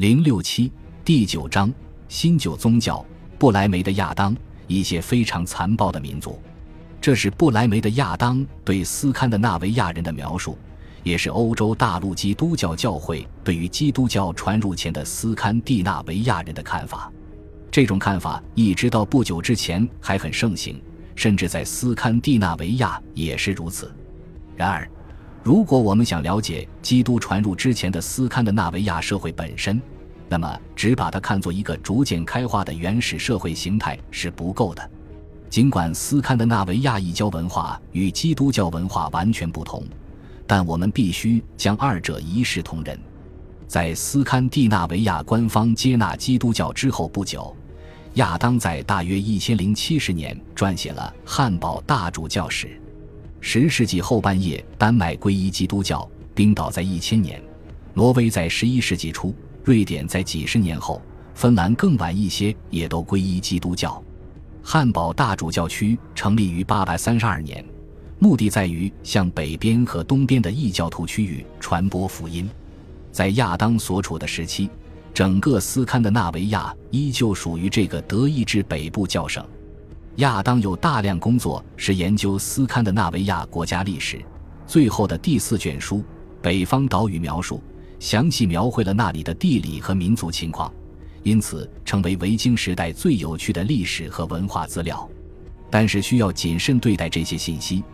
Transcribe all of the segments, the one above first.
零六七第九章新旧宗教布莱梅的亚当一些非常残暴的民族，这是布莱梅的亚当对斯堪的纳维亚人的描述，也是欧洲大陆基督教教会对于基督教传入前的斯堪的纳维亚人的看法。这种看法一直到不久之前还很盛行，甚至在斯堪的纳维亚也是如此。然而。如果我们想了解基督传入之前的斯堪的纳维亚社会本身，那么只把它看作一个逐渐开化的原始社会形态是不够的。尽管斯堪的纳维亚异教文化与基督教文化完全不同，但我们必须将二者一视同仁。在斯堪的纳维亚官方接纳基督教之后不久，亚当在大约一千零七十年撰写了《汉堡大主教史》。十世纪后半叶，丹麦皈依基督教；冰岛在一千年，挪威在十一世纪初，瑞典在几十年后，芬兰更晚一些，也都皈依基督教。汉堡大主教区成立于八百三十二年，目的在于向北边和东边的异教徒区域传播福音。在亚当所处的时期，整个斯堪的纳维亚依旧属于这个德意志北部教省。亚当有大量工作是研究斯堪的纳维亚国家历史，最后的第四卷书《北方岛屿描述》详细描绘了那里的地理和民族情况，因此成为维京时代最有趣的历史和文化资料。但是需要谨慎对待这些信息，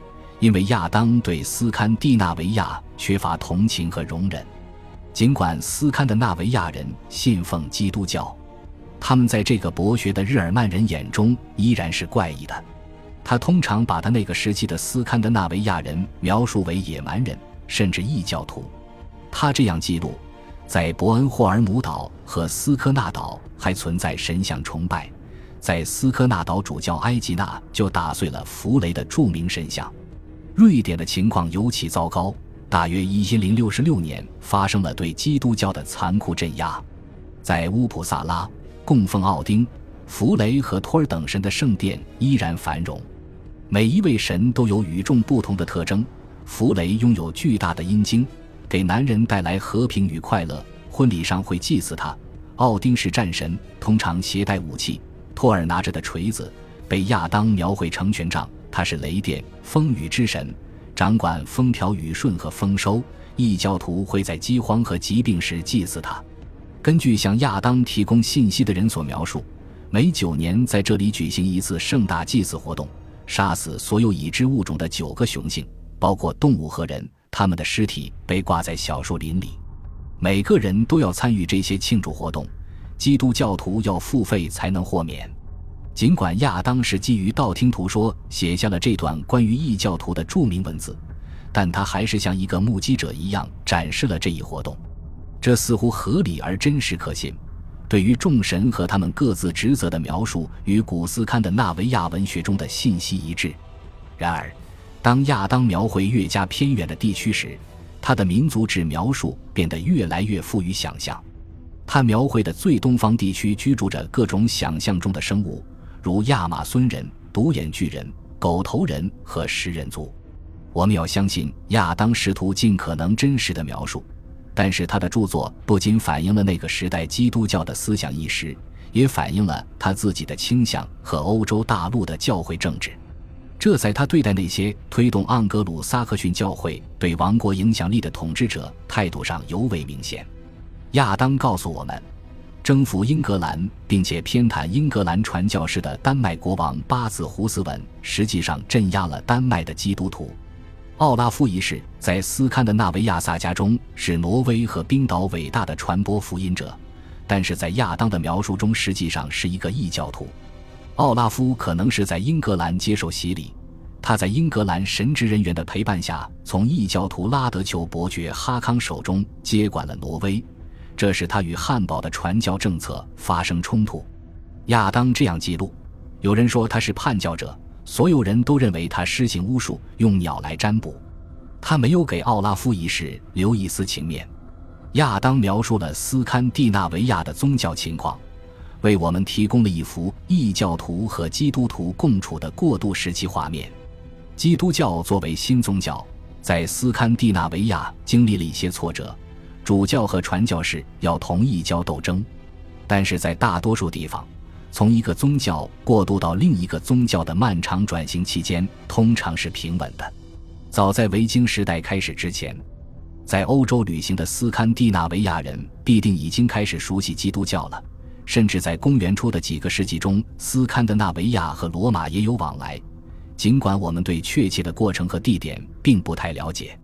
因为亚当对斯堪的纳维亚缺乏同情和容忍。尽管斯堪的纳维亚人信奉基督教。他们在这个博学的日耳曼人眼中依然是怪异的。他通常把他那个时期的斯堪的纳维亚人描述为野蛮人，甚至异教徒。他这样记录：在伯恩霍尔姆岛和斯科纳岛还存在神像崇拜，在斯科纳岛主教埃吉纳就打碎了弗雷的著名神像。瑞典的情况尤其糟糕，大约一千零六十六年发生了对基督教的残酷镇压，在乌普萨拉。供奉奥丁、弗雷和托尔等神的圣殿依然繁荣，每一位神都有与众不同的特征。弗雷拥有巨大的阴茎，给男人带来和平与快乐，婚礼上会祭祀他。奥丁是战神，通常携带武器。托尔拿着的锤子被亚当描绘成权杖，他是雷电、风雨之神，掌管风调雨顺和丰收。异教徒会在饥荒和疾病时祭祀他。根据向亚当提供信息的人所描述，每九年在这里举行一次盛大祭祀活动，杀死所有已知物种的九个雄性，包括动物和人。他们的尸体被挂在小树林里，每个人都要参与这些庆祝活动。基督教徒要付费才能豁免。尽管亚当是基于道听途说写下了这段关于异教徒的著名文字，但他还是像一个目击者一样展示了这一活动。这似乎合理而真实可信。对于众神和他们各自职责的描述，与古斯堪的纳维亚文学中的信息一致。然而，当亚当描绘越加偏远的地区时，他的民族志描述变得越来越富于想象。他描绘的最东方地区居住着各种想象中的生物，如亚马孙人、独眼巨人、狗头人和食人族。我们要相信亚当试图尽可能真实的描述。但是他的著作不仅反映了那个时代基督教的思想意识，也反映了他自己的倾向和欧洲大陆的教会政治。这在他对待那些推动盎格鲁撒克逊教会对王国影响力的统治者态度上尤为明显。亚当告诉我们，征服英格兰并且偏袒英格兰传教士的丹麦国王巴兹胡斯文，实际上镇压了丹麦的基督徒。奥拉夫一世在斯堪的纳维亚萨家中是挪威和冰岛伟大的传播福音者，但是在亚当的描述中实际上是一个异教徒。奥拉夫可能是在英格兰接受洗礼，他在英格兰神职人员的陪伴下，从异教徒拉德酋伯爵哈康手中接管了挪威，这使他与汉堡的传教政策发生冲突。亚当这样记录：有人说他是叛教者。所有人都认为他施行巫术，用鸟来占卜。他没有给奥拉夫一世留一丝情面。亚当描述了斯堪的纳维亚的宗教情况，为我们提供了一幅异教徒和基督徒共处的过渡时期画面。基督教作为新宗教，在斯堪的纳维亚经历了一些挫折，主教和传教士要同异教斗争。但是在大多数地方，从一个宗教过渡到另一个宗教的漫长转型期间通常是平稳的。早在维京时代开始之前，在欧洲旅行的斯堪的纳维亚人必定已经开始熟悉基督教了。甚至在公元初的几个世纪中，斯堪的纳维亚和罗马也有往来，尽管我们对确切的过程和地点并不太了解。